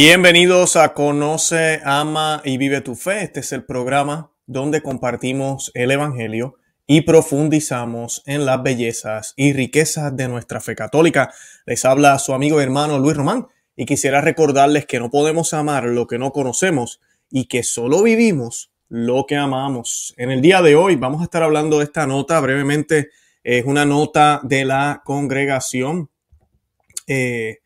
Bienvenidos a Conoce, Ama y Vive tu Fe. Este es el programa donde compartimos el Evangelio y profundizamos en las bellezas y riquezas de nuestra fe católica. Les habla su amigo y hermano Luis Román y quisiera recordarles que no podemos amar lo que no conocemos y que solo vivimos lo que amamos. En el día de hoy vamos a estar hablando de esta nota brevemente. Es una nota de la congregación. Eh,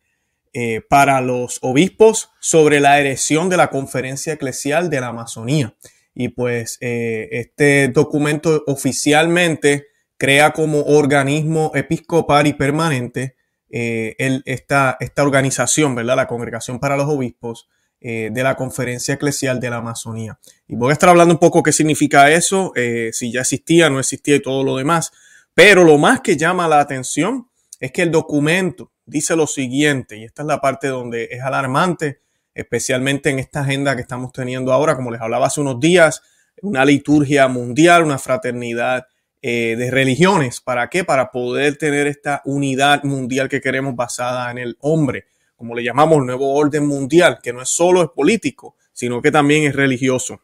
eh, para los obispos sobre la erección de la conferencia eclesial de la Amazonía. Y pues eh, este documento oficialmente crea como organismo episcopal y permanente eh, esta, esta, organización, ¿verdad? La Congregación para los Obispos de la Conferencia Eclesial de la Amazonía. Y voy a estar hablando un poco qué significa eso, si ya existía, no existía y todo lo demás. Pero lo más que llama la atención es que el documento dice lo siguiente, y esta es la parte donde es alarmante, especialmente en esta agenda que estamos teniendo ahora, como les hablaba hace unos días, una liturgia mundial, una fraternidad eh, de religiones. ¿Para qué? Para poder tener esta unidad mundial que queremos basada en el hombre, como le llamamos el nuevo orden mundial, que no es solo es político, sino que también es religioso.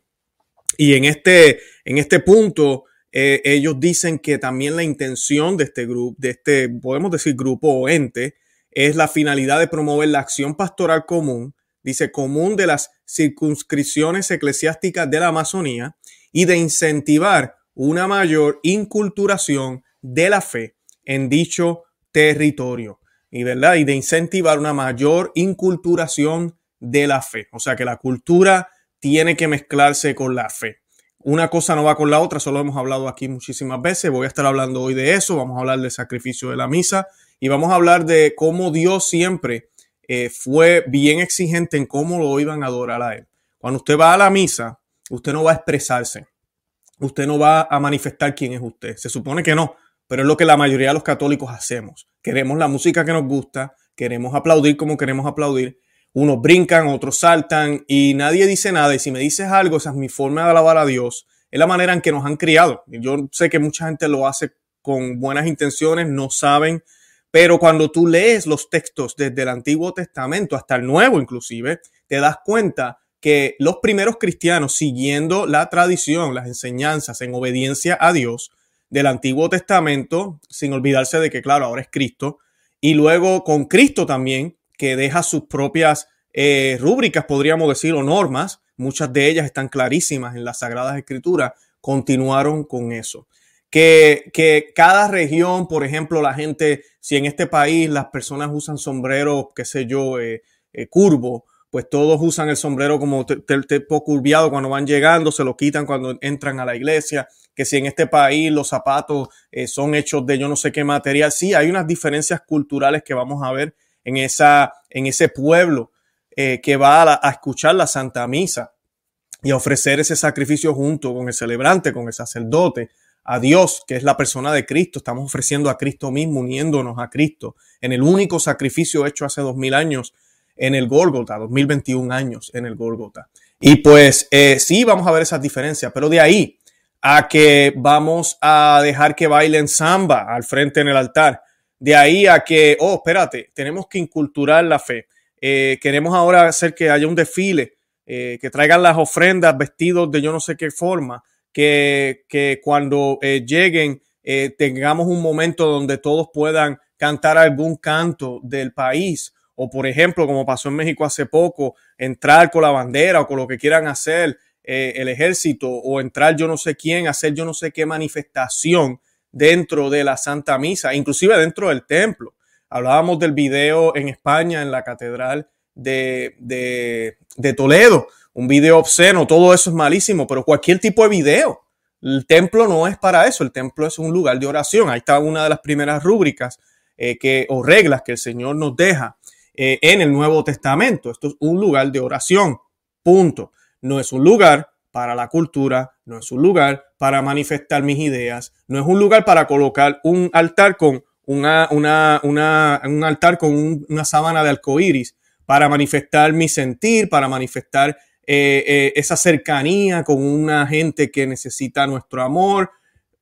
Y en este, en este punto, eh, ellos dicen que también la intención de este grupo, de este, podemos decir grupo o ente, es la finalidad de promover la acción pastoral común, dice común de las circunscripciones eclesiásticas de la Amazonía y de incentivar una mayor inculturación de la fe en dicho territorio. Y, ¿verdad? y de incentivar una mayor inculturación de la fe. O sea que la cultura tiene que mezclarse con la fe. Una cosa no va con la otra, solo hemos hablado aquí muchísimas veces. Voy a estar hablando hoy de eso. Vamos a hablar del sacrificio de la misa y vamos a hablar de cómo Dios siempre eh, fue bien exigente en cómo lo iban a adorar a Él. Cuando usted va a la misa, usted no va a expresarse, usted no va a manifestar quién es usted. Se supone que no, pero es lo que la mayoría de los católicos hacemos. Queremos la música que nos gusta, queremos aplaudir como queremos aplaudir. Unos brincan, otros saltan y nadie dice nada. Y si me dices algo, esa es mi forma de alabar a Dios. Es la manera en que nos han criado. Yo sé que mucha gente lo hace con buenas intenciones, no saben pero cuando tú lees los textos desde el Antiguo Testamento hasta el Nuevo inclusive, te das cuenta que los primeros cristianos, siguiendo la tradición, las enseñanzas en obediencia a Dios del Antiguo Testamento, sin olvidarse de que, claro, ahora es Cristo, y luego con Cristo también, que deja sus propias eh, rúbricas, podríamos decir, o normas, muchas de ellas están clarísimas en las Sagradas Escrituras, continuaron con eso que, cada región, por ejemplo, la gente, si en este país las personas usan sombreros, qué sé yo, eh, eh, curvo, pues todos usan el sombrero como tipo curviado cuando van llegando, se lo quitan cuando entran a la iglesia, que si en este país los zapatos eh, son hechos de yo no sé qué material, sí, hay unas diferencias culturales que vamos a ver en, esa, en ese pueblo que va a, a escuchar la Santa Misa y a ofrecer ese sacrificio junto con el celebrante, con el sacerdote, a Dios, que es la persona de Cristo. Estamos ofreciendo a Cristo mismo, uniéndonos a Cristo en el único sacrificio hecho hace dos mil años en el Gólgota, 2021 años en el Gólgota. Y pues eh, sí, vamos a ver esas diferencias, pero de ahí a que vamos a dejar que bailen samba al frente en el altar, de ahí a que, oh, espérate, tenemos que inculturar la fe. Eh, queremos ahora hacer que haya un desfile, eh, que traigan las ofrendas vestidos de yo no sé qué forma que, cuando eh, lleguen eh, tengamos un momento donde todos puedan cantar algún canto del país o por ejemplo, como pasó en México hace poco, entrar con la bandera o con lo que quieran hacer eh, el ejército o entrar yo no sé quién, hacer yo no sé qué manifestación dentro de la Santa Misa, inclusive dentro del templo. Hablábamos del video en España, en la Catedral de, de, de Toledo, un video obsceno, todo eso es malísimo, pero cualquier tipo de video. El templo no es para eso, el templo es un lugar de oración. Ahí está una de las primeras rúbricas eh, que, o reglas que el Señor nos deja eh, en el Nuevo Testamento. Esto es un lugar de oración, punto. No es un lugar para la cultura, no es un lugar para manifestar mis ideas, no es un lugar para colocar un altar con una, una, una un altar con una sábana de arcoíris para manifestar mi sentir, para manifestar eh, eh, esa cercanía con una gente que necesita nuestro amor.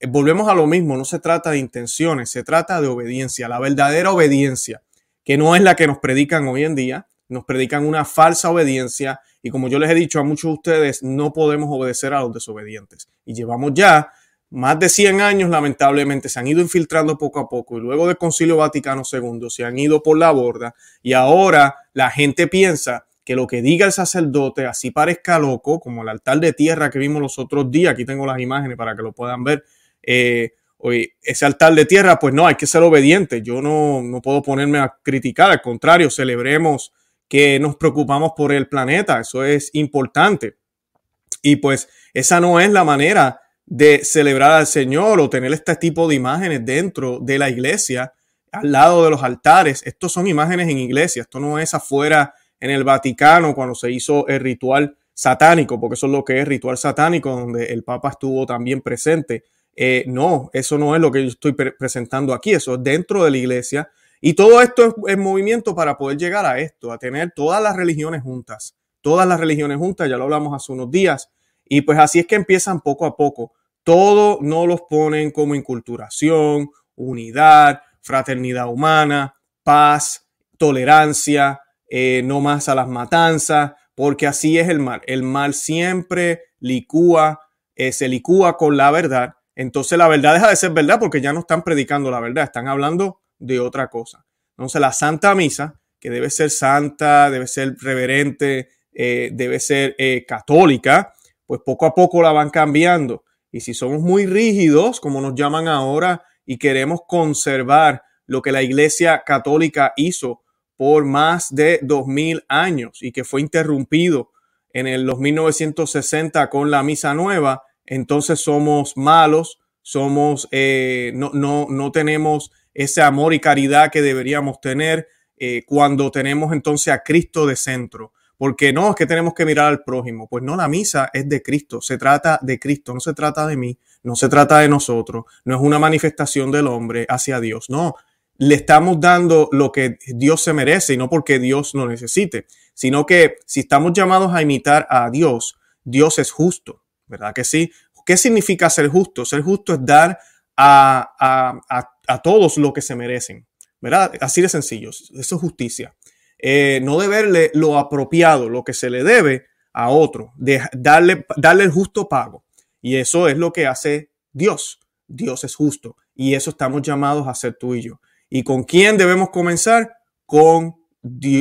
Eh, volvemos a lo mismo, no se trata de intenciones, se trata de obediencia, la verdadera obediencia, que no es la que nos predican hoy en día, nos predican una falsa obediencia y como yo les he dicho a muchos de ustedes, no podemos obedecer a los desobedientes. Y llevamos ya más de 100 años, lamentablemente, se han ido infiltrando poco a poco y luego del Concilio Vaticano II se han ido por la borda y ahora la gente piensa que lo que diga el sacerdote, así parezca loco, como el altar de tierra que vimos los otros días, aquí tengo las imágenes para que lo puedan ver, eh, ese altar de tierra, pues no, hay que ser obediente, yo no, no puedo ponerme a criticar, al contrario, celebremos que nos preocupamos por el planeta, eso es importante. Y pues esa no es la manera de celebrar al Señor o tener este tipo de imágenes dentro de la iglesia, al lado de los altares. Estos son imágenes en iglesia, esto no es afuera en el Vaticano cuando se hizo el ritual satánico, porque eso es lo que es ritual satánico, donde el Papa estuvo también presente. Eh, no, eso no es lo que yo estoy presentando aquí, eso es dentro de la iglesia. Y todo esto es, es movimiento para poder llegar a esto, a tener todas las religiones juntas, todas las religiones juntas, ya lo hablamos hace unos días. Y pues así es que empiezan poco a poco todo no los ponen como inculturación, unidad, fraternidad humana, paz, tolerancia, eh, no más a las matanzas, porque así es el mal. El mal siempre licúa, eh, se licúa con la verdad. Entonces la verdad deja de ser verdad porque ya no están predicando la verdad, están hablando de otra cosa. Entonces la Santa Misa, que debe ser santa, debe ser reverente, eh, debe ser católica, pues poco a poco la van cambiando. Y si somos muy rígidos, como nos llaman ahora, y queremos conservar lo que la Iglesia Católica hizo por más de dos mil años y que fue interrumpido en el 1960 con la misa nueva, entonces somos malos, somos, eh, no, no, no, tenemos ese amor y caridad que deberíamos tener eh, cuando tenemos entonces a Cristo de centro porque no, es que tenemos que mirar al prójimo. Pues no, la misa es de Cristo, se trata de Cristo, no se trata de mí, no se trata de nosotros, no es una manifestación del hombre hacia Dios, no. Le estamos dando lo que Dios se merece y no porque Dios lo necesite, sino que si estamos llamados a imitar a Dios, Dios es justo, ¿verdad que sí? ¿Qué significa ser justo? Ser justo es dar a, a, a, a todos lo que se merecen, ¿verdad? Así de sencillo, eso es justicia. Eh, no deberle lo apropiado, lo que se le debe a otro, darle, darle el justo pago. Y eso es lo que hace Dios. Dios es justo. Y eso estamos llamados a hacer tú y yo. ¿Y con quién debemos comenzar? Con,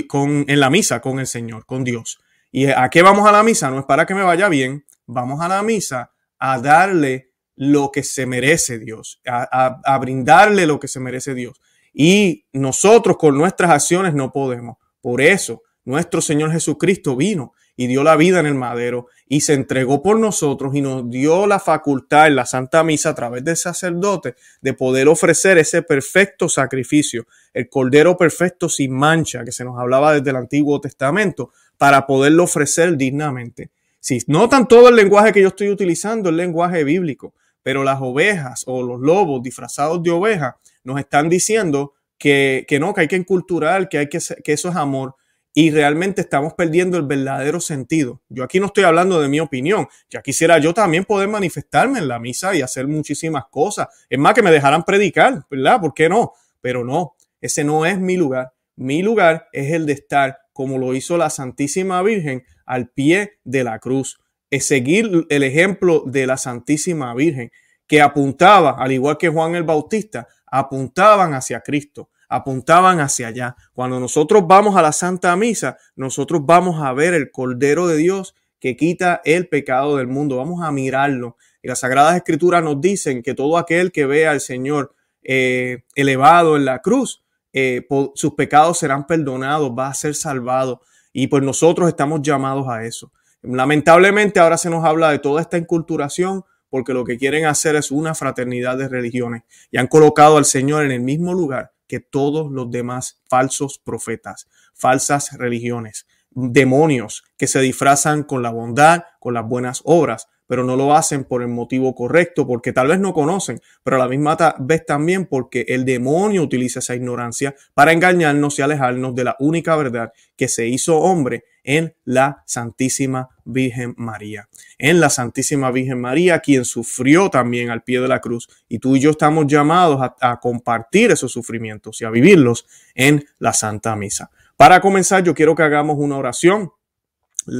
con en la misa, con el Señor, con Dios. ¿Y a qué vamos a la misa? No es para que me vaya bien. Vamos a la misa a darle lo que se merece Dios, a, a brindarle lo que se merece Dios. Y nosotros con nuestras acciones no podemos. Por eso nuestro Señor Jesucristo vino y dio la vida en el madero y se entregó por nosotros y nos dio la facultad en la Santa Misa a través del sacerdote de poder ofrecer ese perfecto sacrificio, el Cordero perfecto sin mancha que se nos hablaba desde el Antiguo Testamento, para poderlo ofrecer dignamente. Si notan todo el lenguaje que yo estoy utilizando, el lenguaje bíblico, pero las ovejas o los lobos disfrazados de ovejas nos están diciendo que, que no, que hay que enculturar, que, hay que, que eso es amor. Y realmente estamos perdiendo el verdadero sentido. Yo aquí no estoy hablando de mi opinión. Ya quisiera yo también poder manifestarme en la misa y hacer muchísimas cosas. Es más, que me dejaran predicar, ¿verdad? ¿Por qué no? Pero no, ese no es mi lugar. Mi lugar es el de estar, como lo hizo la Santísima Virgen, al pie de la cruz. Es seguir el ejemplo de la Santísima Virgen, que apuntaba, al igual que Juan el Bautista, apuntaban hacia Cristo, apuntaban hacia allá. Cuando nosotros vamos a la Santa Misa, nosotros vamos a ver el Cordero de Dios que quita el pecado del mundo. Vamos a mirarlo. Y las Sagradas Escrituras nos dicen que todo aquel que vea al Señor eh, elevado en la cruz, eh, sus pecados serán perdonados, va a ser salvado. Y pues nosotros estamos llamados a eso. Lamentablemente ahora se nos habla de toda esta inculturación porque lo que quieren hacer es una fraternidad de religiones y han colocado al Señor en el mismo lugar que todos los demás falsos profetas, falsas religiones, demonios que se disfrazan con la bondad, con las buenas obras, pero no lo hacen por el motivo correcto, porque tal vez no conocen, pero a la misma vez también porque el demonio utiliza esa ignorancia para engañarnos y alejarnos de la única verdad que se hizo hombre en la Santísima Virgen María. En la Santísima Virgen María, quien sufrió también al pie de la cruz, y tú y yo estamos llamados a, compartir esos sufrimientos y a vivirlos en la Santa Misa. Para comenzar, yo quiero que hagamos una oración.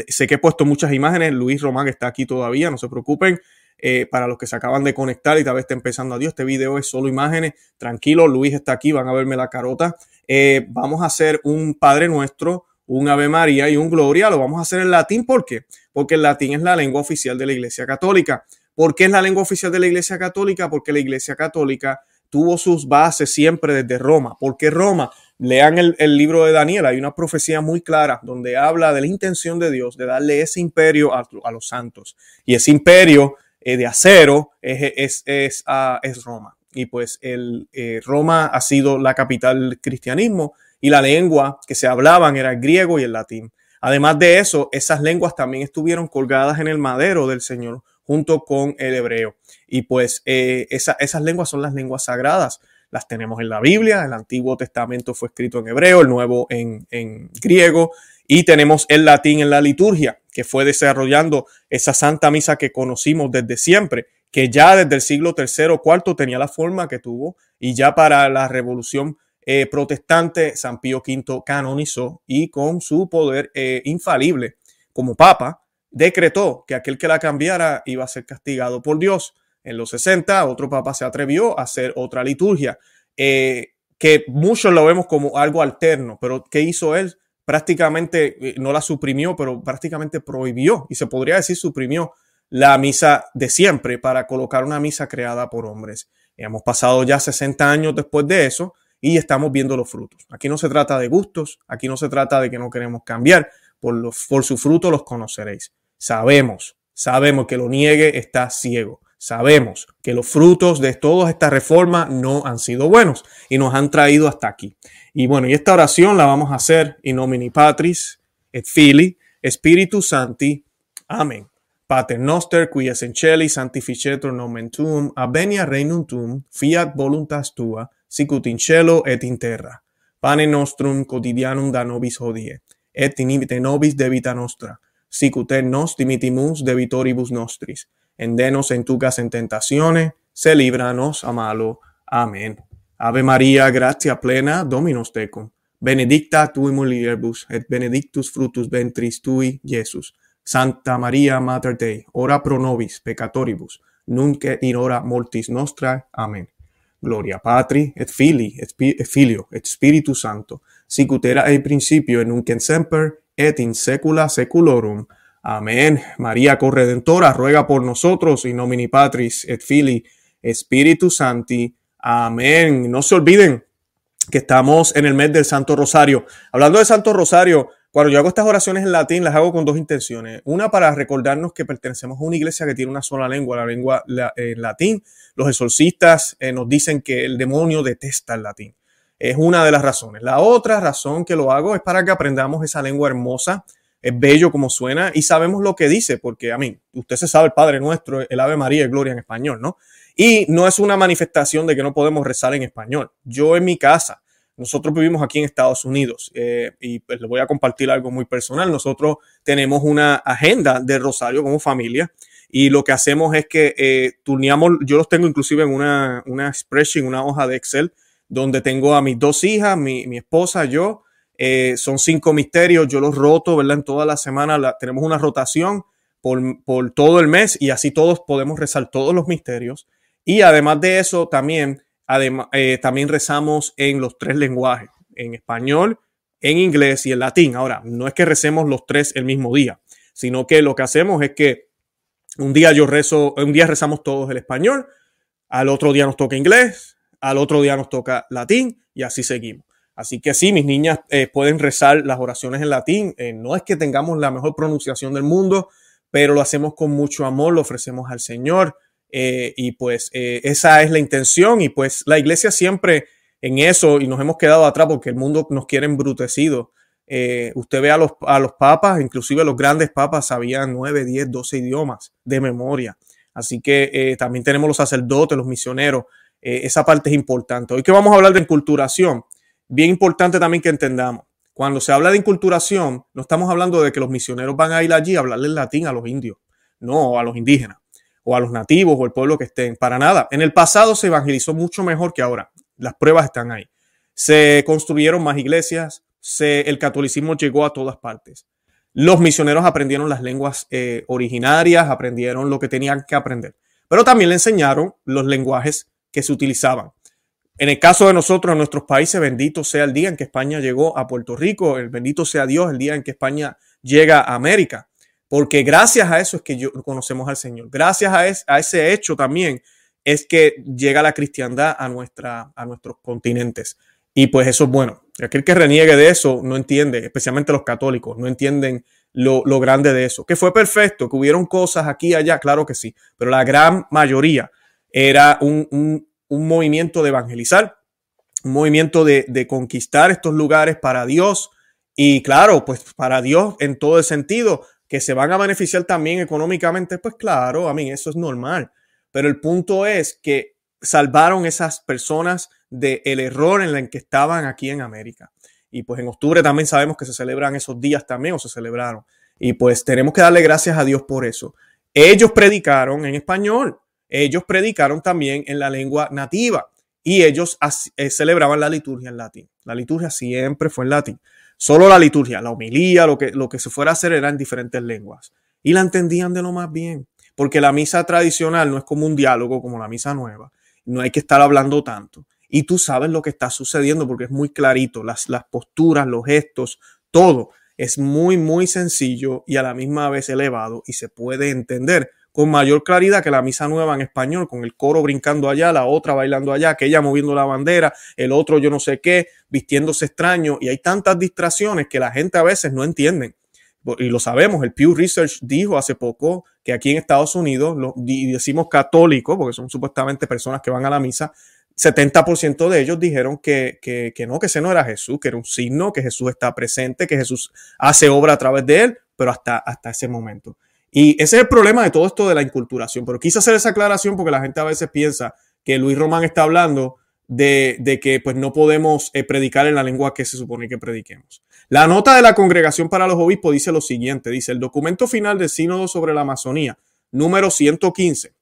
Sé que he puesto muchas imágenes. Luis Román está aquí todavía, no se preocupen. Eh, para los que se acaban de conectar y tal vez está empezando a Dios, este video es solo imágenes. Tranquilo, Luis está aquí, van a verme la carota. Eh, vamos a hacer un Padre Nuestro, un Ave María y un Gloria. Lo vamos a hacer en latín. ¿Por qué? Porque el latín es la lengua oficial de la Iglesia Católica. ¿Por qué es la lengua oficial de la Iglesia Católica? Porque la Iglesia Católica tuvo sus bases siempre desde Roma. ¿Por qué Roma? Lean el, libro de Daniel, hay una profecía muy clara donde habla de la intención de Dios de darle ese imperio a, los santos. Y ese imperio eh, de acero es, es, ah, es, Roma. Y pues el, eh, Roma ha sido la capital del cristianismo y la lengua que se hablaban era el griego y el latín. Además de eso, esas lenguas también estuvieron colgadas en el madero del Señor junto con el hebreo. Y pues eh, esas lenguas son las lenguas sagradas las tenemos en la Biblia, el Antiguo Testamento fue escrito en hebreo, el Nuevo en, griego, y tenemos el latín en la liturgia, que fue desarrollando esa Santa Misa que conocimos desde siempre, que ya desde el siglo III o IV tenía la forma que tuvo, y ya para la Revolución eh, Protestante, San Pío V canonizó y con su poder eh, infalible como Papa, decretó que aquel que la cambiara iba a ser castigado por Dios. En los 60, otro papa se atrevió a hacer otra liturgia, eh, que muchos lo vemos como algo alterno, pero ¿qué hizo él? Prácticamente, no la suprimió, pero prácticamente prohibió, y se podría decir suprimió la misa de siempre para colocar una misa creada por hombres. Hemos pasado ya 60 años después de eso y estamos viendo los frutos. Aquí no se trata de gustos, aquí no se trata de que no queremos cambiar, por, los, por su fruto los conoceréis. Sabemos, sabemos que lo niegue está ciego. Sabemos que los frutos de toda esta reforma no han sido buenos y nos han traído hasta aquí. Y bueno, y esta oración la vamos a hacer in nomini Patris et Fili Spiritus Santi. Amén. Pater noster qui es in celi sanctificetur nomen tuum, avenia tuum, fiat voluntas tua, sicut in cielo et in terra. Pane nostrum quotidianum da nobis hodie, et inimite nobis debita nostra, sicut nos dimitimus debitoribus nostris, endenos en tu casa en tentaciones, se líbranos a malo. Ave María, gracia plena, Dominus tecum. Benedicta tui mulieribus, et benedictus fructus ventris tui, Jesús. Santa María, Mater Dei, ora pro nobis peccatoribus, nunc in hora mortis nostra. Amén. Gloria Patri, et Filii, et, Filio, et Spiritus Santo, sicut era in principio, et semper, et in secula seculorum. Amén. María Corredentora, ruega por nosotros, y nomini Patris et Fili, Espíritu Santi. Amén. No se olviden que estamos en el mes del Santo Rosario. Hablando de Santo Rosario, cuando yo hago estas oraciones en latín, las hago con dos intenciones. Una para recordarnos que pertenecemos a una iglesia que tiene una sola lengua, la lengua en latín. Los exorcistas eh, nos dicen que el demonio detesta el latín. Es una de las razones. La otra razón que lo hago es para que aprendamos esa lengua hermosa es bello como suena y sabemos lo que dice, porque a mí, usted se sabe el Padre Nuestro, el Ave María y Gloria en español, ¿no? Y no es una manifestación de que no podemos rezar en español. Yo en mi casa, nosotros vivimos aquí en Estados Unidos eh, y pues, les voy a compartir algo muy personal. Nosotros tenemos una agenda de rosario como familia y lo que hacemos es que eh, yo los tengo inclusive en una, una spreadsheet, una hoja de Excel, donde tengo a mis dos hijas, mi, mi esposa, yo, eh, son cinco misterios, yo los roto, ¿verdad? En toda la semana tenemos una rotación por, todo el mes y así todos podemos rezar todos los misterios. Y además de eso, también, eh, también rezamos en los tres lenguajes, en español, en inglés y en latín. Ahora, no es que recemos los tres el mismo día, sino que lo que hacemos es que un día yo rezo, un día rezamos todos el español, al otro día nos toca inglés, al otro día nos toca latín y así seguimos. Así que sí, mis niñas eh, pueden rezar las oraciones en latín. Eh, no es que tengamos la mejor pronunciación del mundo, pero lo hacemos con mucho amor, lo ofrecemos al Señor. Eh, y pues esa es la intención. Y pues la iglesia siempre en eso, y nos hemos quedado atrás porque el mundo nos quiere embrutecido. usted ve a los, a los papas, inclusive los grandes papas sabían 9, 10, 12 idiomas de memoria. Así que también tenemos los sacerdotes, los misioneros. esa parte es importante. Hoy que vamos a hablar de enculturación bien importante también que entendamos. Cuando se habla de inculturación, no estamos hablando de que los misioneros van a ir allí a hablarle latín a los indios, no, a los indígenas, o a los nativos, o el pueblo que estén, para nada. En el pasado se evangelizó mucho mejor que ahora. Las pruebas están ahí. Se construyeron más iglesias, el catolicismo llegó a todas partes. Los misioneros aprendieron las lenguas eh, originarias, aprendieron lo que tenían que aprender, pero también le enseñaron los lenguajes que se utilizaban. En el caso de nosotros, en nuestros países, bendito sea el día en que España llegó a Puerto Rico, el bendito sea Dios el día en que España llega a América, porque gracias a eso es que yo, conocemos al Señor. Gracias a, a ese hecho también es que llega la cristiandad a, nuestra, a nuestros continentes. Y pues eso es bueno. Aquel que reniegue de eso no entiende, especialmente los católicos, no entienden lo, lo, grande de eso. Que fue perfecto, que hubieron cosas aquí y allá, claro que sí, pero la gran mayoría era un, un, un movimiento de evangelizar, un movimiento de, de, conquistar estos lugares para Dios y claro, pues para Dios en todo el sentido, que se van a beneficiar también económicamente, pues claro, a mí eso es normal. Pero el punto es que salvaron esas personas del el error en el que estaban aquí en América. Y pues en octubre también sabemos que se celebran esos días también o se celebraron. Y pues tenemos que darle gracias a Dios por eso. Ellos predicaron en español, ellos predicaron también en la lengua nativa y ellos eh, celebraban la liturgia en latín. La liturgia siempre fue en latín. Solo la liturgia, la homilía, lo que, lo que se fuera a hacer era en diferentes lenguas. Y la entendían de lo más bien, porque la misa tradicional no es como un diálogo como la misa nueva. No hay que estar hablando tanto. Y tú sabes lo que está sucediendo porque es muy clarito, las, las posturas, los gestos, todo es muy, muy sencillo y a la misma vez elevado y se puede entender con mayor claridad que la misa nueva en español, con el coro brincando allá, la otra bailando allá, aquella moviendo la bandera, el otro yo no sé qué, vistiéndose extraño, y hay tantas distracciones que la gente a veces no entiende. Y lo sabemos, el Pew Research dijo hace poco que aquí en Estados Unidos, lo, y decimos católicos, porque son supuestamente personas que van a la misa, 70% de ellos dijeron que, que, que, no, que ese no era Jesús, que era un signo, que Jesús está presente, que Jesús hace obra a través de él, pero hasta, hasta ese momento. Y ese es el problema de todo esto de la inculturación. Pero quise hacer esa aclaración porque la gente a veces piensa que Luis Román está hablando de, que pues no podemos eh, predicar en la lengua que se supone que prediquemos. La nota de la Congregación para los Obispos dice lo siguiente, dice el documento final del Sínodo sobre la Amazonía, número 115,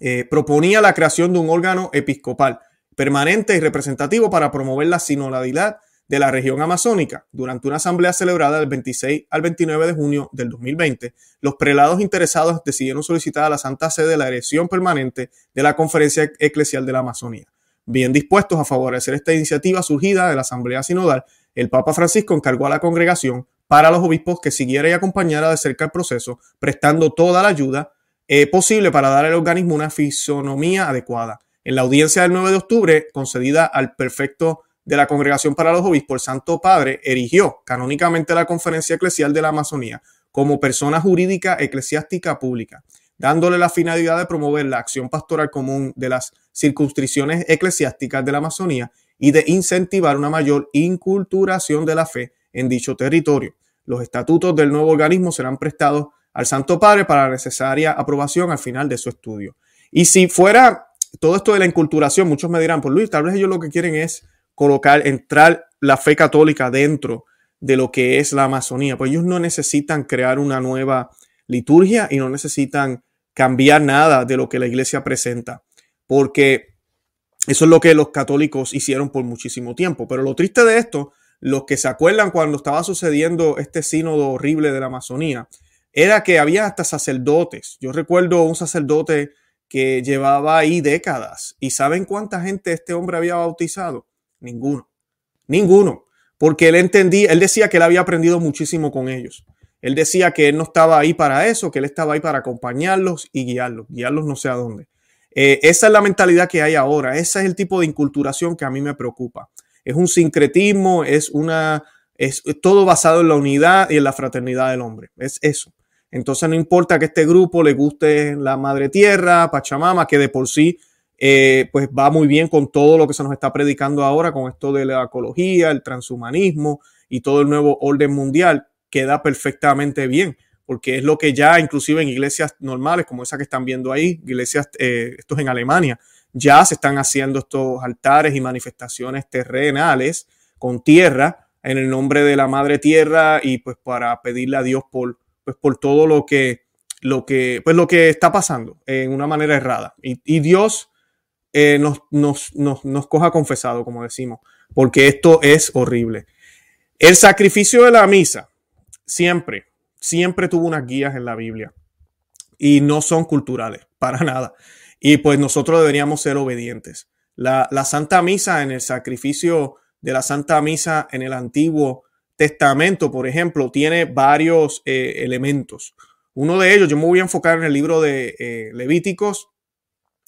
eh, proponía la creación de un órgano episcopal permanente y representativo para promover la sinodalidad de la región amazónica. Durante una asamblea celebrada del 26 al 29 de junio del 2020, los prelados interesados decidieron solicitar a la Santa Sede la elección permanente de la Conferencia Eclesial de la Amazonía. Bien dispuestos a favorecer esta iniciativa surgida de la Asamblea Sinodal, el Papa Francisco encargó a la congregación para los obispos que siguiera y acompañara de cerca el proceso, prestando toda la ayuda eh, posible para dar al organismo una fisonomía adecuada. En la audiencia del 9 de octubre, concedida al perfecto de la Congregación para los Obispos, el Santo Padre erigió canónicamente la Conferencia Eclesial de la Amazonía como persona jurídica eclesiástica pública, dándole la finalidad de promover la acción pastoral común de las circunscripciones eclesiásticas de la Amazonía y de incentivar una mayor inculturación de la fe en dicho territorio. Los estatutos del nuevo organismo serán prestados al Santo Padre para la necesaria aprobación al final de su estudio. Y si fuera todo esto de la inculturación, muchos me dirán, pues Luis, tal vez ellos lo que quieren es colocar, entrar la fe católica dentro de lo que es la Amazonía. Pues ellos no necesitan crear una nueva liturgia y no necesitan cambiar nada de lo que la iglesia presenta, porque eso es lo que los católicos hicieron por muchísimo tiempo. Pero lo triste de esto, los que se acuerdan cuando estaba sucediendo este sínodo horrible de la Amazonía, era que había hasta sacerdotes. Yo recuerdo un sacerdote que llevaba ahí décadas. ¿Y saben cuánta gente este hombre había bautizado? Ninguno. Ninguno. Porque él entendía, él decía que él había aprendido muchísimo con ellos. Él decía que él no estaba ahí para eso, que él estaba ahí para acompañarlos y guiarlos, guiarlos no sé a dónde. Eh, esa es la mentalidad que hay ahora, ese es el tipo de inculturación que a mí me preocupa. Es un sincretismo, es una, es todo basado en la unidad y en la fraternidad del hombre. Es eso. Entonces no importa que este grupo le guste la madre tierra, Pachamama, que de por sí eh, pues va muy bien con todo lo que se nos está predicando ahora, con esto de la ecología, el transhumanismo y todo el nuevo orden mundial, queda perfectamente bien, porque es lo que ya inclusive en iglesias normales, como esa que están viendo ahí, iglesias, eh, estos en Alemania, ya se están haciendo estos altares y manifestaciones terrenales con tierra en el nombre de la madre tierra y pues para pedirle a Dios por, pues por todo lo que, lo que, pues lo que está pasando en una manera errada. Y Dios eh, nos, nos, nos, nos, coja confesado, como decimos, porque esto es horrible. El sacrificio de la misa siempre, siempre tuvo unas guías en la Biblia y no son culturales, para nada. Y pues nosotros deberíamos ser obedientes. La, Santa Misa en el sacrificio de la Santa Misa en el Antiguo Testamento, por ejemplo, tiene varios eh, elementos. Uno de ellos, yo me voy a enfocar en el libro de eh, Levíticos,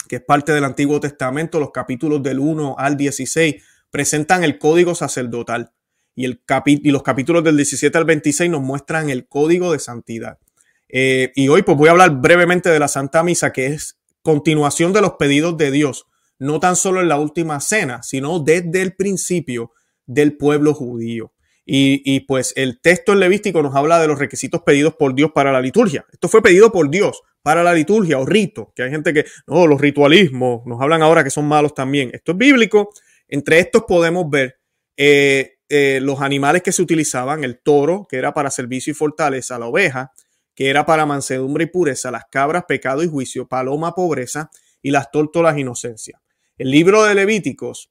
que es parte del Antiguo Testamento, los capítulos del 1 al 16 presentan el código sacerdotal y, el y los capítulos del 17 al 26 nos muestran el código de santidad. Eh, y hoy pues voy a hablar brevemente de la Santa Misa, que es continuación de los pedidos de Dios, no tan solo en la última cena, sino desde el principio del pueblo judío. Y, pues el texto en Levístico nos habla de los requisitos pedidos por Dios para la liturgia. Esto fue pedido por Dios para la liturgia o rito, que hay gente que, no, los ritualismos, nos hablan ahora que son malos también. Esto es bíblico. Entre estos podemos ver eh, eh, los animales que se utilizaban, el toro, que era para servicio y fortaleza, la oveja, que era para mansedumbre y pureza, las cabras, pecado y juicio, paloma, pobreza, y las tórtolas, inocencia. El libro de Levíticos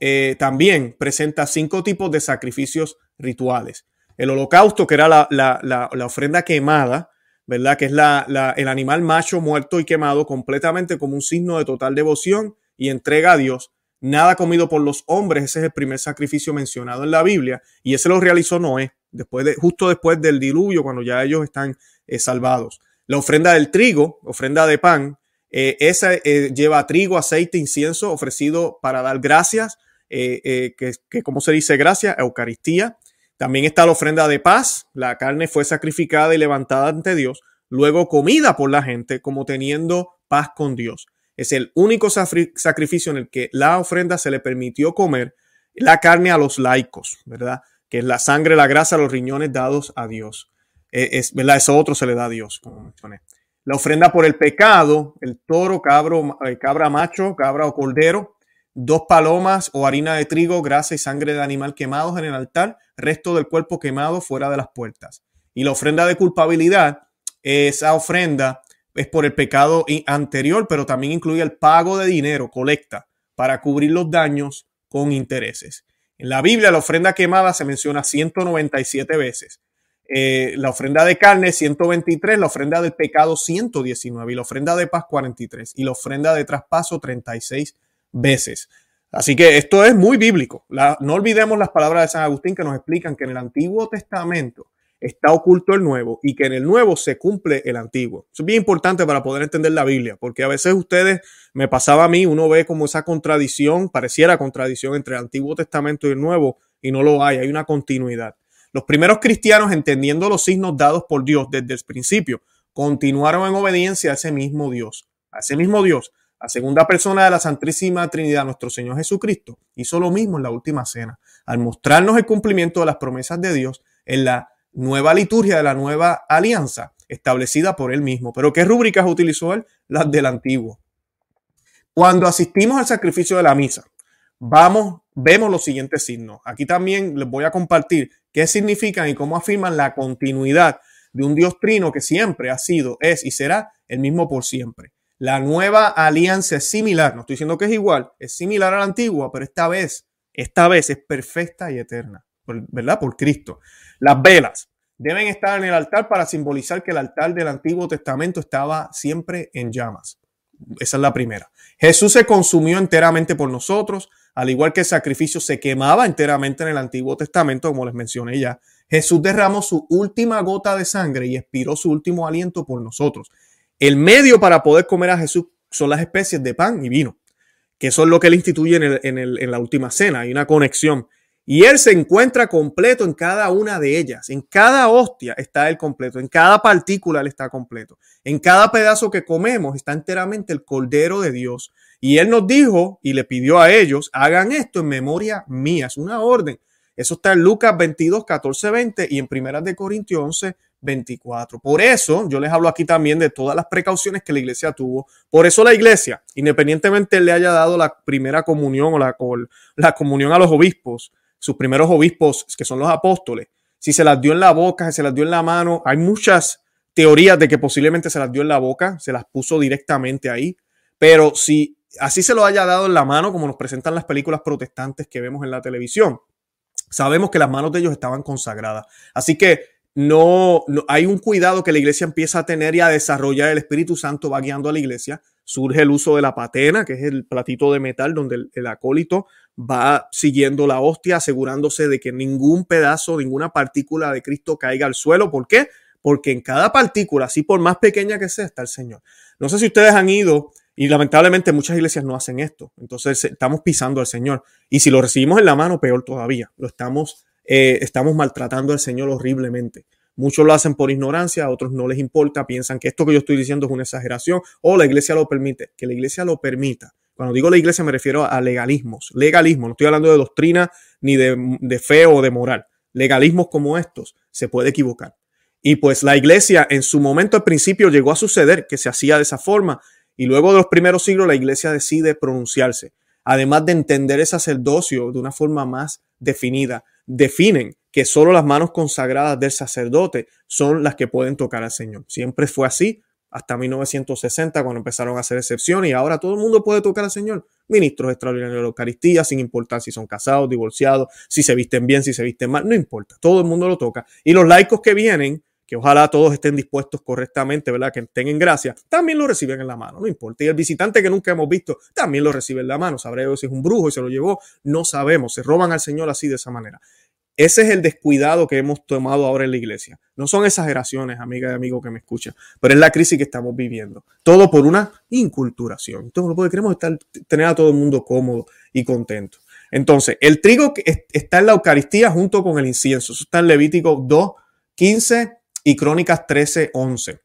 eh, también presenta cinco tipos de sacrificios rituales. El holocausto, que era la, ofrenda quemada, ¿verdad? Que es el animal macho muerto y quemado completamente como un signo de total devoción y entrega a Dios. Nada comido por los hombres, ese es el primer sacrificio mencionado en la Biblia y ese lo realizó Noé, después de, justo después del diluvio, cuando ya ellos están eh, salvados. La ofrenda del trigo, ofrenda de pan, eh, esa eh, lleva trigo, aceite, incienso ofrecido para dar gracias, que, que, como se dice gracias, Eucaristía. También está la ofrenda de paz, la carne fue sacrificada y levantada ante Dios, luego comida por la gente como teniendo paz con Dios. Es el único sacrificio en el que la ofrenda se le permitió comer la carne a los laicos, ¿verdad? Que es la sangre, la grasa, los riñones dados a Dios. Eh, es, ¿verdad? Eso otro se le da a Dios, como mencioné. La ofrenda por el pecado, el toro, cabro, eh, cabra macho, cabra o cordero, dos palomas o harina de trigo, grasa y sangre de animal quemados en el altar, resto del cuerpo quemado fuera de las puertas. Y la ofrenda de culpabilidad, esa ofrenda es por el pecado anterior, pero también incluye el pago de dinero, colecta, para cubrir los daños con intereses. En la Biblia la ofrenda quemada se menciona 197 veces eh, la ofrenda de carne 123, la ofrenda del pecado 119 y la ofrenda de paz 43 y la ofrenda de traspaso 36 veces. Así que esto es muy bíblico. no olvidemos las palabras de San Agustín que nos explican que en el Antiguo Testamento está oculto el Nuevo y que en el Nuevo se cumple el Antiguo. Eso es bien importante para poder entender la Biblia, porque a veces ustedes, me pasaba a mí, uno ve como esa contradicción, pareciera contradicción entre el Antiguo Testamento y el Nuevo, y no lo hay, hay una continuidad. Los primeros cristianos, entendiendo los signos dados por Dios desde el principio, continuaron en obediencia a ese mismo Dios, a ese mismo Dios, a segunda persona de la Santísima Trinidad, nuestro Señor Jesucristo, hizo lo mismo en la última cena, al mostrarnos el cumplimiento de las promesas de Dios en la nueva liturgia de la nueva alianza establecida por él mismo. Pero ¿qué rúbricas utilizó él? Las del antiguo. Cuando asistimos al sacrificio de la misa, vamos, vemos los siguientes signos. Aquí también les voy a compartir qué significan y cómo afirman la continuidad de un Dios trino que siempre ha sido, es y será el mismo por siempre. La nueva alianza es similar, no estoy diciendo que es igual, es similar a la antigua, pero esta vez, esta vez es perfecta y eterna, ¿verdad? Por Cristo. Las velas deben estar en el altar para simbolizar que el altar del Antiguo Testamento estaba siempre en llamas. Esa es la primera. Jesús se consumió enteramente por nosotros, al igual que el sacrificio se quemaba enteramente en el Antiguo Testamento, como les mencioné ya. Jesús derramó su última gota de sangre y expiró su último aliento por nosotros. El medio para poder comer a Jesús son las especies de pan y vino, que son lo que él instituye en, la última cena. Hay una conexión. Y Él se encuentra completo en cada una de ellas. En cada hostia está Él completo. En cada partícula Él está completo. En cada pedazo que comemos está enteramente el Cordero de Dios. Y Él nos dijo y le pidió a ellos, hagan esto en memoria mía. Es una orden. Eso está en Lucas 22, 14, 20 y en Primeras de Corintios 11, 24. Por eso yo les hablo aquí también de todas las precauciones que la iglesia tuvo. Por eso la iglesia, independientemente le haya dado la primera comunión o la, o la comunión a los obispos, sus primeros obispos, que son los apóstoles, si se las dio en la boca, si se las dio en la mano, hay muchas teorías de que posiblemente se las dio en la boca, se las puso directamente ahí, pero si así se lo haya dado en la mano, como nos presentan las películas protestantes que vemos en la televisión, sabemos que las manos de ellos estaban consagradas. Así que no, hay un cuidado que la iglesia empieza a tener y a desarrollar. El Espíritu Santo va guiando a la iglesia. Surge el uso de la patena, que es el platito de metal donde el, acólito va siguiendo la hostia, asegurándose de que ningún pedazo, ninguna partícula de Cristo caiga al suelo. ¿Por qué? Porque en cada partícula, así por más pequeña que sea, está el Señor. No sé si ustedes han ido y lamentablemente muchas iglesias no hacen esto. Entonces estamos pisando al Señor. Y si lo recibimos en la mano, peor todavía. Lo estamos eh, estamos maltratando al Señor horriblemente. Muchos lo hacen por ignorancia, a otros no les importa, piensan que esto que yo estoy diciendo es una exageración o la iglesia lo permite. Que la iglesia lo permita. Cuando digo la iglesia me refiero a legalismos. Legalismo, no estoy hablando de doctrina ni de, de fe o de moral. Legalismos como estos se puede equivocar. Y pues la iglesia en su momento al principio llegó a suceder que se hacía de esa forma y luego de los primeros siglos la iglesia decide pronunciarse. Además de entender el sacerdocio de una forma más definida, definen que solo las manos consagradas del sacerdote son las que pueden tocar al Señor. Siempre fue así hasta 1960 cuando empezaron a hacer excepciones y ahora todo el mundo puede tocar al Señor. Ministros extraordinarios de la Eucaristía, sin importar si son casados, divorciados, si se visten bien, si se visten mal, no importa, todo el mundo lo toca. Y los laicos que vienen, que ojalá todos estén dispuestos correctamente, ¿verdad? Que estén en gracia, también lo reciben en la mano, no importa. Y el visitante que nunca hemos visto, también lo recibe en la mano. Sabremos si es un brujo y se lo llevó, no sabemos. Se roban al Señor así de esa manera. Ese es el descuidado que hemos tomado ahora en la iglesia. No son exageraciones, amiga y amigo que me escucha, pero es la crisis que estamos viviendo. Todo por una inculturación. Todo porque queremos estar, tener a todo el mundo cómodo y contento. Entonces, el trigo está en la Eucaristía junto con el incienso. Eso está en Levítico 2, 15 y Crónicas 13, 11.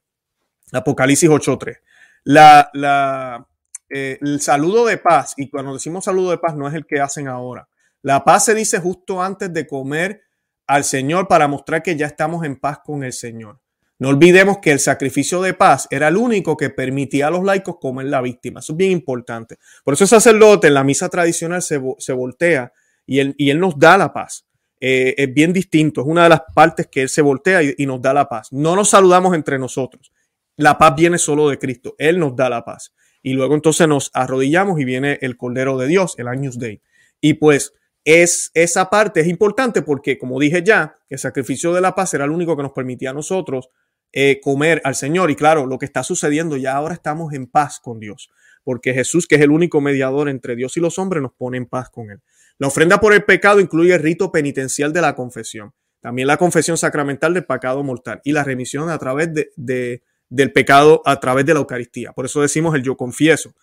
Apocalipsis 8, 3. La, la, eh, el saludo de paz, y cuando decimos saludo de paz no es el que hacen ahora la paz se dice justo antes de comer al Señor para mostrar que ya estamos en paz con el Señor. No olvidemos que el sacrificio de paz era el único que permitía a los laicos comer la víctima. Eso es bien importante. Por eso el sacerdote en la misa tradicional se, voltea y él, y él, nos da la paz. Eh, es bien distinto. Es una de las partes que él se voltea y, nos da la paz. No nos saludamos entre nosotros. La paz viene solo de Cristo. Él nos da la paz. Y luego entonces nos arrodillamos y viene el Cordero de Dios, el Agnus Dei. Y pues es, esa parte es importante porque, como dije ya, el sacrificio de la paz era el único que nos permitía a nosotros eh, comer al Señor. Y claro, lo que está sucediendo ya ahora estamos en paz con Dios, porque Jesús, que es el único mediador entre Dios y los hombres, nos pone en paz con Él. La ofrenda por el pecado incluye el rito penitencial de la confesión, también la confesión sacramental del pecado mortal y la remisión a través de, del pecado a través de la Eucaristía. Por eso decimos el yo confieso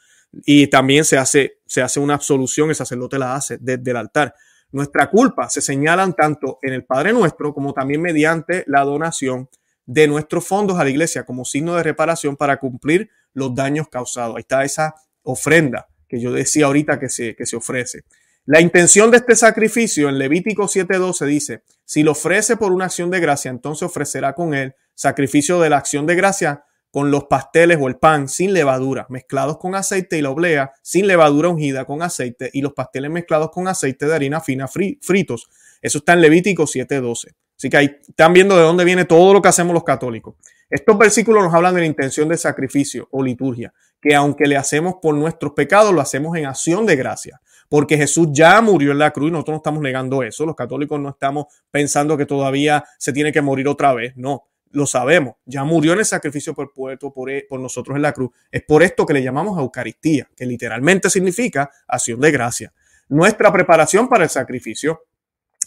y también se hace, se hace una absolución, el sacerdote la hace desde el altar. Nuestra culpa se señalan tanto en el Padre Nuestro como también mediante la donación de nuestros fondos a la iglesia como signo de reparación para cumplir los daños causados. Ahí está esa ofrenda que yo decía ahorita que se, que se ofrece. La intención de este sacrificio en Levítico 7:12 dice, si lo ofrece por una acción de gracia, entonces ofrecerá con él sacrificio de la acción de gracia con los pasteles o el pan sin levadura, mezclados con aceite y la oblea sin levadura ungida con aceite y los pasteles mezclados con aceite de harina fina fritos. Eso está en Levítico 7:12. Así que ahí están viendo de dónde viene todo lo que hacemos los católicos. Estos versículos nos hablan de la intención de sacrificio o liturgia, que aunque le hacemos por nuestros pecados, lo hacemos en acción de gracia, porque Jesús ya murió en la cruz y nosotros no estamos negando eso. Los católicos no estamos pensando que todavía se tiene que morir otra vez, no lo sabemos, ya murió en el sacrificio por, puerto, por, por nosotros en la cruz. Es por esto que le llamamos Eucaristía, que literalmente significa acción de gracia. Nuestra preparación para el sacrificio,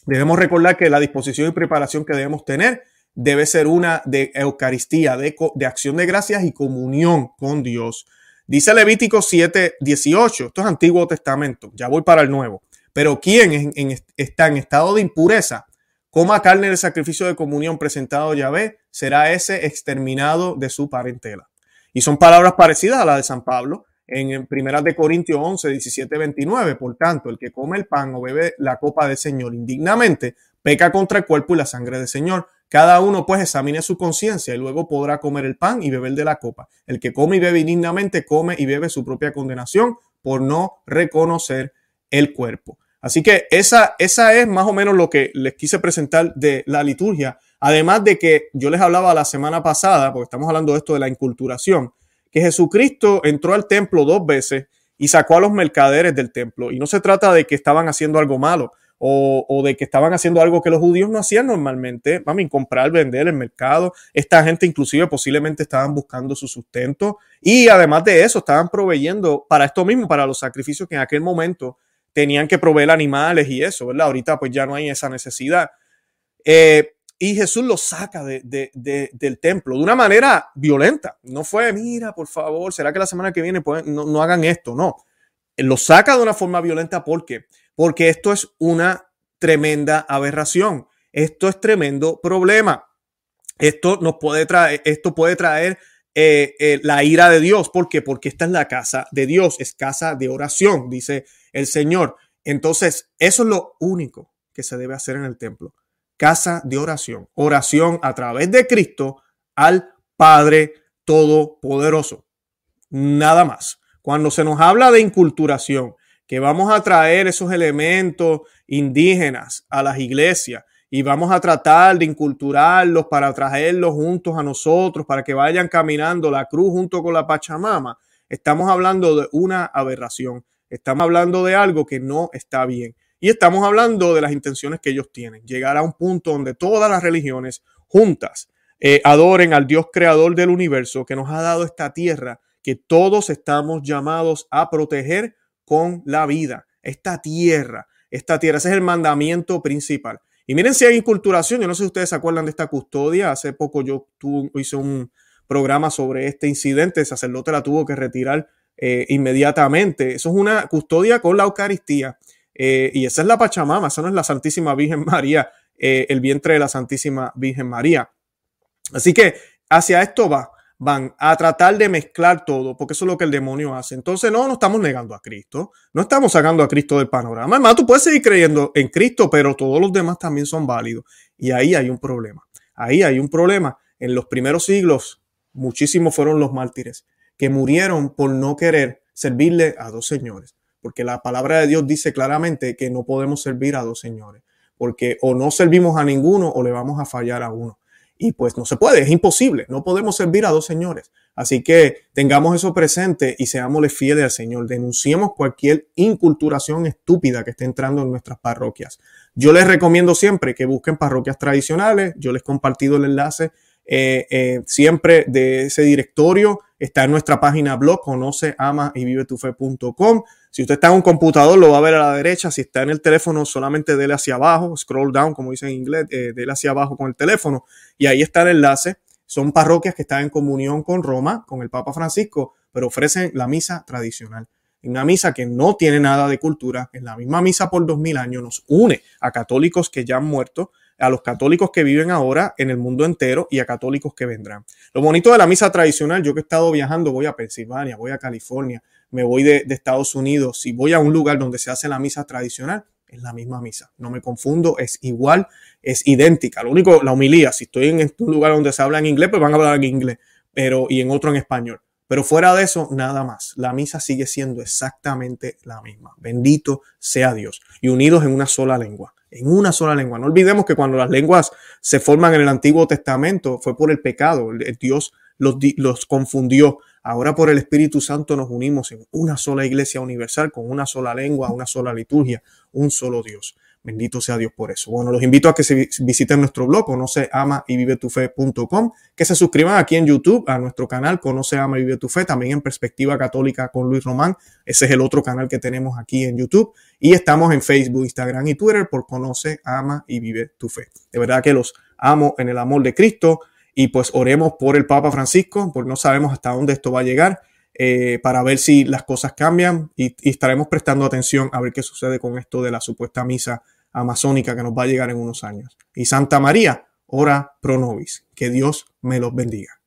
debemos recordar que la disposición y preparación que debemos tener debe ser una de Eucaristía, de acción de gracias y comunión con Dios. Dice Levítico 7, 18, esto es Antiguo Testamento, ya voy para el Nuevo. Pero ¿quién está en estado de impureza? coma carne del sacrificio de comunión presentado a Yahvé, será ese exterminado de su parentela. Y son palabras parecidas a las de San Pablo en Primeras de Corintios 11, 17, 29. Por tanto, el que come el pan o bebe la copa del Señor indignamente, peca contra el cuerpo y la sangre del Señor. Cada uno pues examine su conciencia y luego podrá comer el pan y beber de la copa. El que come y bebe indignamente come y bebe su propia condenación por no reconocer el cuerpo. Así que esa, esa es más o menos lo que les quise presentar de la liturgia. Además de que yo les hablaba la semana pasada, porque estamos hablando de esto de la inculturación, que Jesucristo entró al templo dos veces y sacó a los mercaderes del templo. Y no se trata de que estaban haciendo algo malo. O, de que estaban haciendo algo que los judíos no hacían normalmente, vamos, comprar, vender, el mercado. Esta gente inclusive posiblemente estaban buscando su sustento y además de eso estaban proveyendo para esto mismo, para los sacrificios que en aquel momento tenían que proveer animales y eso, ¿verdad? Ahorita pues ya no hay esa necesidad. Eh, y Jesús los saca del templo de una manera violenta. No fue, mira, por favor, ¿será que la semana que viene no, no hagan esto? No. Lo saca de una forma violenta porque porque esto es una tremenda aberración. Esto es tremendo problema. Esto nos puede traer, esto puede traer eh, eh, la ira de Dios. ¿Por qué? Porque esta es la casa de Dios, es casa de oración, dice el Señor. Entonces, eso es lo único que se debe hacer en el templo. Casa de oración. Oración a través de Cristo al Padre Todopoderoso. Nada más. Cuando se nos habla de inculturación, que vamos a traer esos elementos indígenas a las iglesias y vamos a tratar de inculturarlos para traerlos juntos a nosotros, para que vayan caminando la cruz junto con la Pachamama. Estamos hablando de una aberración, estamos hablando de algo que no está bien y estamos hablando de las intenciones que ellos tienen, llegar a un punto donde todas las religiones juntas eh, adoren al Dios creador del universo que nos ha dado esta tierra, que todos estamos llamados a proteger con la vida, esta tierra, esta tierra. Ese es el mandamiento principal. Y miren si hay inculturación, yo no sé si ustedes se acuerdan de esta custodia, hace poco yo hice un programa sobre este incidente, el sacerdote la tuvo que retirar eh, inmediatamente. Eso es una custodia con la Eucaristía. Eh, y esa es la Pachamama, esa no es la Santísima Virgen María, eh, el vientre de la Santísima Virgen María. Así que hacia esto va van a tratar de mezclar todo, porque eso es lo que el demonio hace. Entonces, no, no estamos negando a Cristo, no estamos sacando a Cristo del panorama. Además, tú puedes seguir creyendo en Cristo, pero todos los demás también son válidos. Y ahí hay un problema. Ahí hay un problema. En los primeros siglos, muchísimos fueron los mártires que murieron por no querer servirle a dos señores. Porque la palabra de Dios dice claramente que no podemos servir a dos señores. Porque o no servimos a ninguno o le vamos a fallar a uno. Y pues no se puede, es imposible, no podemos servir a dos señores. Así que tengamos eso presente y seámosle fieles al Señor. Denunciemos cualquier inculturación estúpida que esté entrando en nuestras parroquias. Yo les recomiendo siempre que busquen parroquias tradicionales. Yo les he compartido el enlace eh, eh, siempre de ese directorio. Está en nuestra página blog, conoce, ama y vive tu fe.com. Si usted está en un computador, lo va a ver a la derecha. Si está en el teléfono, solamente dele hacia abajo, scroll down, como dice en inglés, eh, dele hacia abajo con el teléfono. Y ahí está el enlace. Son parroquias que están en comunión con Roma, con el Papa Francisco, pero ofrecen la misa tradicional. Una misa que no tiene nada de cultura, en la misma misa por dos mil años, nos une a católicos que ya han muerto, a los católicos que viven ahora en el mundo entero y a católicos que vendrán. Lo bonito de la misa tradicional, yo que he estado viajando, voy a Pensilvania, voy a California, me voy de, Estados Unidos, si voy a un lugar donde se hace la misa tradicional, es la misma misa. No me confundo, es igual, es idéntica. Lo único, la humilía, si estoy en un lugar donde se habla en inglés, pues van a hablar en inglés, pero y en otro en español. Pero fuera de eso, nada más. La misa sigue siendo exactamente la misma. Bendito sea Dios. Y unidos en una sola lengua. En una sola lengua. No olvidemos que cuando las lenguas se forman en el Antiguo Testamento fue por el pecado. Dios los, los confundió. Ahora por el Espíritu Santo nos unimos en una sola iglesia universal, con una sola lengua, una sola liturgia, un solo Dios. Bendito sea Dios por eso. Bueno, los invito a que se visiten nuestro blog, conoce, ama y vive tu fe.com, que se suscriban aquí en YouTube a nuestro canal, conoce, ama y vive tu fe, también en perspectiva católica con Luis Román. Ese es el otro canal que tenemos aquí en YouTube. Y estamos en Facebook, Instagram y Twitter por conoce, ama y vive tu fe. De verdad que los amo en el amor de Cristo y pues oremos por el Papa Francisco, porque no sabemos hasta dónde esto va a llegar, eh, para ver si las cosas cambian y, y, estaremos prestando atención a ver qué sucede con esto de la supuesta misa amazónica que nos va a llegar en unos años. Y Santa María, ora pro nobis. Que Dios me los bendiga.